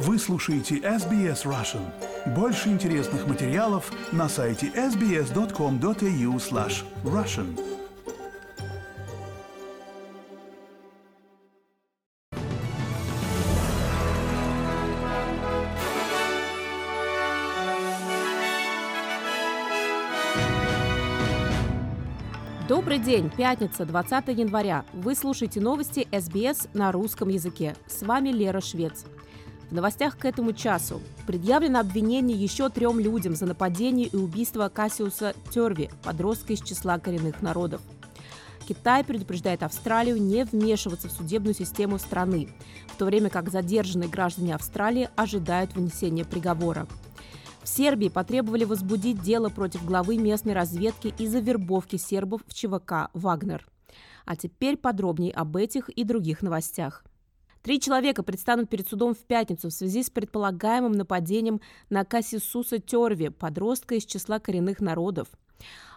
Вы слушаете SBS Russian. Больше интересных материалов на сайте sbs.com.au slash russian. Добрый день, пятница, 20 января. Вы слушаете новости СБС на русском языке. С вами Лера Швец. В новостях к этому часу предъявлено обвинение еще трем людям за нападение и убийство Кассиуса Терви, подростка из числа коренных народов. Китай предупреждает Австралию не вмешиваться в судебную систему страны, в то время как задержанные граждане Австралии ожидают вынесения приговора. В Сербии потребовали возбудить дело против главы местной разведки из-за вербовки сербов в ЧВК «Вагнер». А теперь подробнее об этих и других новостях. Три человека предстанут перед судом в пятницу в связи с предполагаемым нападением на Кассисуса Терви, подростка из числа коренных народов.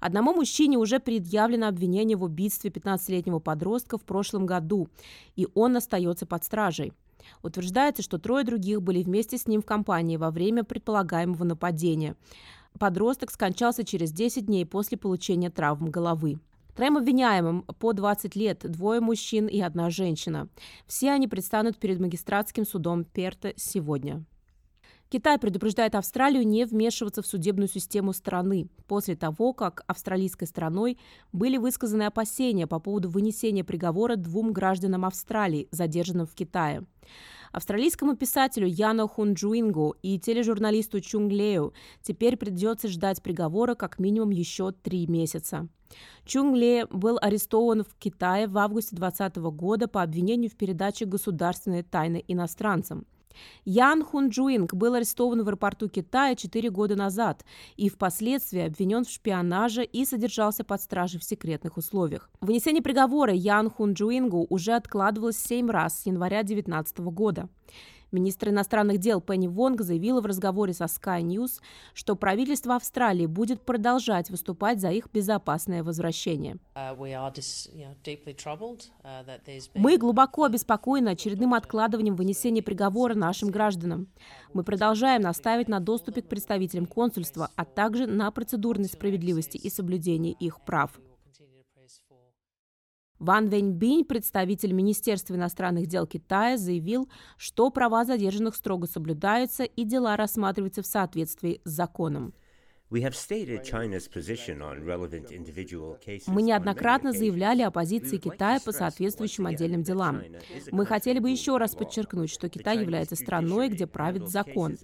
Одному мужчине уже предъявлено обвинение в убийстве 15-летнего подростка в прошлом году, и он остается под стражей. Утверждается, что трое других были вместе с ним в компании во время предполагаемого нападения. Подросток скончался через 10 дней после получения травм головы. Троим обвиняемым по 20 лет, двое мужчин и одна женщина. Все они предстанут перед магистратским судом Перта сегодня. Китай предупреждает Австралию не вмешиваться в судебную систему страны после того, как австралийской страной были высказаны опасения по поводу вынесения приговора двум гражданам Австралии, задержанным в Китае. Австралийскому писателю Яну Хунджуингу и тележурналисту Чунг Лею теперь придется ждать приговора как минимум еще три месяца. Чунг Ле был арестован в Китае в августе 2020 года по обвинению в передаче государственной тайны иностранцам – Ян Хунджуинг был арестован в аэропорту Китая 4 года назад и впоследствии обвинен в шпионаже и содержался под стражей в секретных условиях. Вынесение приговора Ян Хунджуингу уже откладывалось 7 раз с января 2019 года. Министр иностранных дел Пенни Вонг заявила в разговоре со Sky News, что правительство Австралии будет продолжать выступать за их безопасное возвращение. Uh, uh, Мы глубоко обеспокоены очередным откладыванием вынесения приговора нашим гражданам. Мы продолжаем настаивать на доступе к представителям консульства, а также на процедурной справедливости и соблюдении их прав. Ван Вэньбинь, представитель Министерства иностранных дел Китая, заявил, что права задержанных строго соблюдаются и дела рассматриваются в соответствии с законом. Мы неоднократно заявляли о позиции Китая по соответствующим отдельным делам. Мы хотели бы еще раз подчеркнуть, что Китай является страной, где правит закон.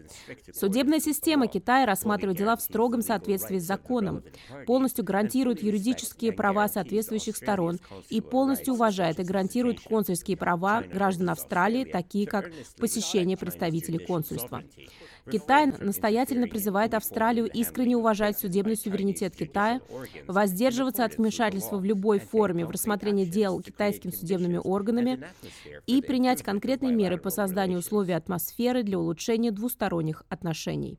Судебная система Китая рассматривает дела в строгом соответствии с законом, полностью гарантирует юридические права соответствующих сторон и полностью уважает и гарантирует консульские права граждан Австралии, такие как посещение представителей консульства. Китай настоятельно призывает Австралию искренне уважать судебный суверенитет Китая, воздерживаться от вмешательства в любой форме в рассмотрение дел китайскими судебными органами и принять конкретные меры по созданию условий атмосферы для улучшения двусторонних отношений.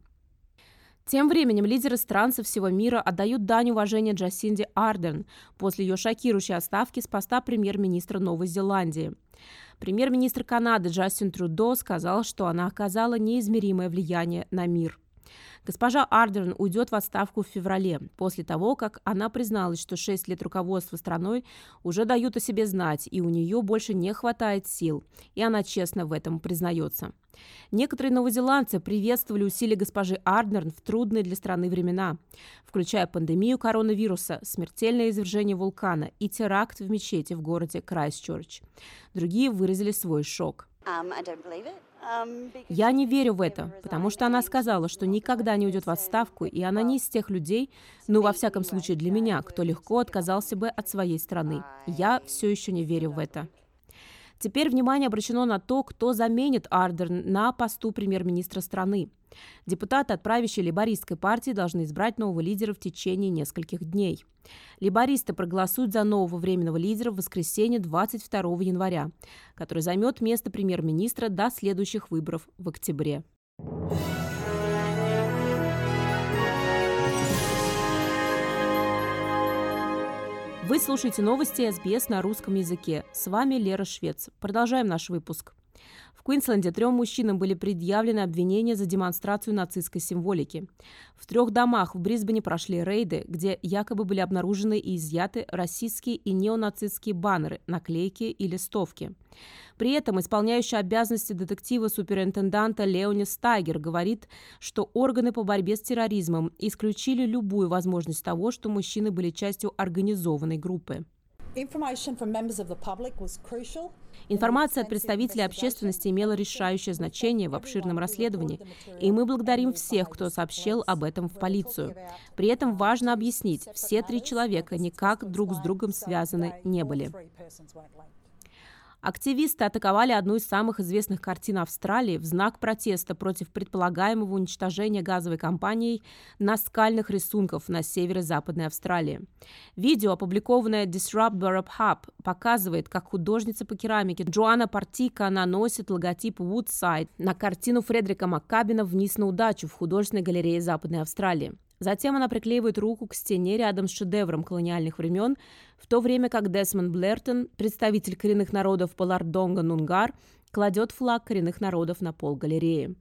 Тем временем лидеры стран со всего мира отдают дань уважения Джасинде Ардерн после ее шокирующей отставки с поста премьер-министра Новой Зеландии. Премьер-министр Канады Джастин Трудо сказал, что она оказала неизмеримое влияние на мир. Госпожа Ардерн уйдет в отставку в феврале, после того, как она призналась, что 6 лет руководства страной уже дают о себе знать, и у нее больше не хватает сил, и она честно в этом признается. Некоторые новозеландцы приветствовали усилия госпожи Ардерн в трудные для страны времена, включая пандемию коронавируса, смертельное извержение вулкана и теракт в мечети в городе Крайстчерч. Другие выразили свой шок. Um, Я не верю в это, потому что она сказала, что никогда не уйдет в отставку, и она не из тех людей, ну, во всяком случае для меня, кто легко отказался бы от своей страны. Я все еще не верю в это. Теперь внимание обращено на то, кто заменит Ардерн на посту премьер-министра страны. Депутаты от правящей лейбористской партии должны избрать нового лидера в течение нескольких дней. Лейбористы проголосуют за нового временного лидера в воскресенье 22 января, который займет место премьер-министра до следующих выборов в октябре. Вы слушаете новости СБС на русском языке. С вами Лера Швец. Продолжаем наш выпуск. В Квинсленде трем мужчинам были предъявлены обвинения за демонстрацию нацистской символики. В трех домах в Брисбене прошли рейды, где якобы были обнаружены и изъяты российские и неонацистские баннеры, наклейки и листовки. При этом исполняющий обязанности детектива-суперинтенданта Леони Стайгер говорит, что органы по борьбе с терроризмом исключили любую возможность того, что мужчины были частью организованной группы. Информация от представителей общественности имела решающее значение в обширном расследовании, и мы благодарим всех, кто сообщил об этом в полицию. При этом важно объяснить, все три человека никак друг с другом связаны не были. Активисты атаковали одну из самых известных картин Австралии в знак протеста против предполагаемого уничтожения газовой компанией наскальных рисунков на северо-западной Австралии. Видео, опубликованное Disrupt Burrup Hub, показывает, как художница по керамике Джоанна Партика наносит логотип Woodside на картину Фредерика Маккабина «Вниз на удачу» в художественной галерее Западной Австралии. Затем она приклеивает руку к стене рядом с шедевром колониальных времен, в то время как Десмонд Блертон, представитель коренных народов Палардонга-Нунгар, кладет флаг коренных народов на пол галереи.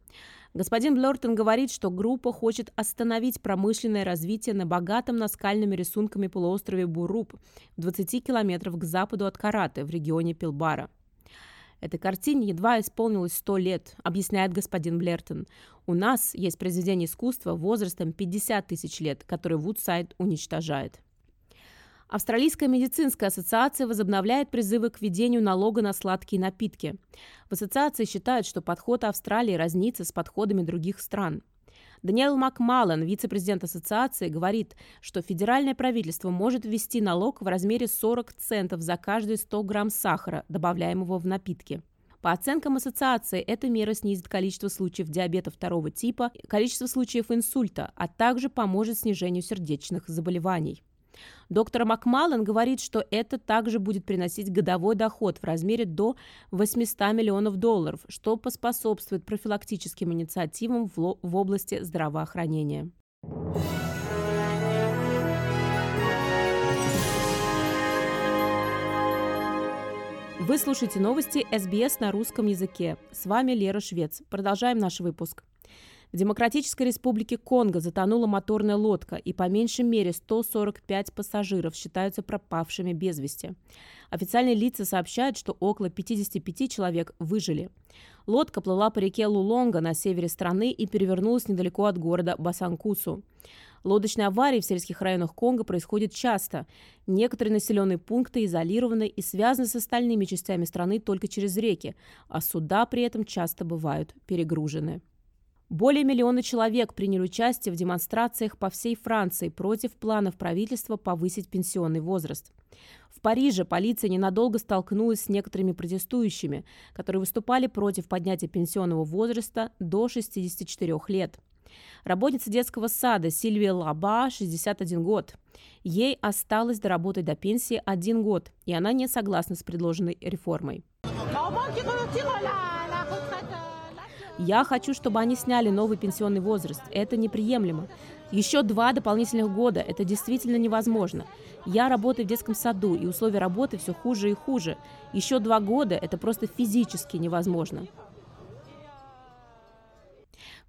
Господин Блертон говорит, что группа хочет остановить промышленное развитие на богатом наскальными рисунками полуострове Буруп в 20 километров к западу от Караты в регионе Пилбара. Этой картине едва исполнилось сто лет, объясняет господин Блертон. У нас есть произведение искусства возрастом 50 тысяч лет, которое Вудсайд уничтожает. Австралийская медицинская ассоциация возобновляет призывы к введению налога на сладкие напитки. В ассоциации считают, что подход Австралии разнится с подходами других стран. Даниэл Макмаллан, вице-президент ассоциации, говорит, что федеральное правительство может ввести налог в размере 40 центов за каждый 100 грамм сахара, добавляемого в напитки. По оценкам ассоциации, эта мера снизит количество случаев диабета второго типа, количество случаев инсульта, а также поможет снижению сердечных заболеваний. Доктор Макмаллен говорит, что это также будет приносить годовой доход в размере до 800 миллионов долларов, что поспособствует профилактическим инициативам в, области здравоохранения. Вы слушаете новости СБС на русском языке. С вами Лера Швец. Продолжаем наш выпуск. В Демократической Республике Конго затонула моторная лодка, и по меньшей мере 145 пассажиров считаются пропавшими без вести. Официальные лица сообщают, что около 55 человек выжили. Лодка плыла по реке Лулонга на севере страны и перевернулась недалеко от города Басанкусу. Лодочные аварии в сельских районах Конго происходят часто. Некоторые населенные пункты изолированы и связаны с остальными частями страны только через реки, а суда при этом часто бывают перегружены. Более миллиона человек приняли участие в демонстрациях по всей Франции против планов правительства повысить пенсионный возраст. В Париже полиция ненадолго столкнулась с некоторыми протестующими, которые выступали против поднятия пенсионного возраста до 64 лет. Работница детского сада Сильвия Лаба, 61 год. Ей осталось доработать до пенсии один год, и она не согласна с предложенной реформой. Я хочу, чтобы они сняли новый пенсионный возраст. Это неприемлемо. Еще два дополнительных года. Это действительно невозможно. Я работаю в детском саду, и условия работы все хуже и хуже. Еще два года – это просто физически невозможно.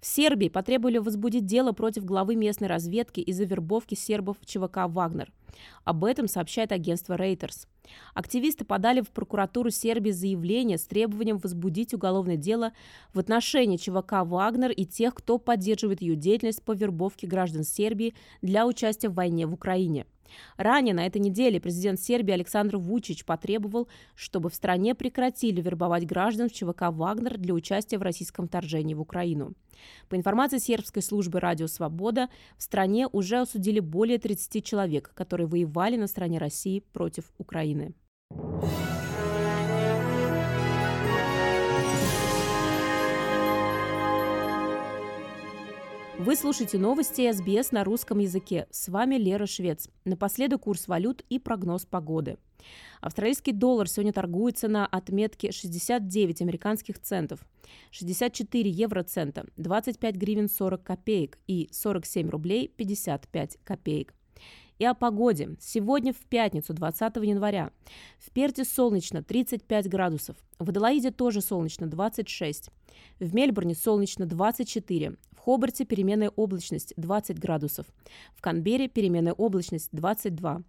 В Сербии потребовали возбудить дело против главы местной разведки из-за вербовки сербов ЧВК «Вагнер». Об этом сообщает агентство Reuters. Активисты подали в прокуратуру Сербии заявление с требованием возбудить уголовное дело в отношении ЧВК «Вагнер» и тех, кто поддерживает ее деятельность по вербовке граждан Сербии для участия в войне в Украине. Ранее на этой неделе президент Сербии Александр Вучич потребовал, чтобы в стране прекратили вербовать граждан в ЧВК «Вагнер» для участия в российском вторжении в Украину. По информации сербской службы «Радио Свобода», в стране уже осудили более 30 человек, которые воевали на стороне России против Украины. Вы слушаете новости СБС на русском языке. С вами Лера Швец. Напоследок курс валют и прогноз погоды. Австралийский доллар сегодня торгуется на отметке 69 американских центов, 64 евроцента, 25 гривен 40 копеек и 47 рублей 55 копеек. И о погоде. Сегодня в пятницу, 20 января. В Перте солнечно 35 градусов. В Адалаиде тоже солнечно 26. В Мельбурне солнечно 24. В Хобарте переменная облачность 20 градусов. В Канберре переменная облачность 22.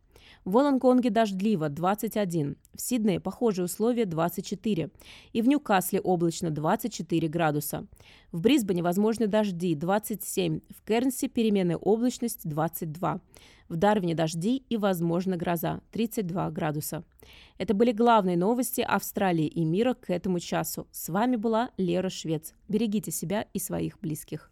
В Волонгонге дождливо 21. В Сиднее похожие условия 24. И в Ньюкасле облачно 24 градуса. В Брисбене возможны дожди 27. В Кернсе переменная облачность 22. В Дарвине дожди и, возможно, гроза 32 градуса. Это были главные новости Австралии и мира к этому часу. С вами была Лера Швец. Берегите себя и своих близких.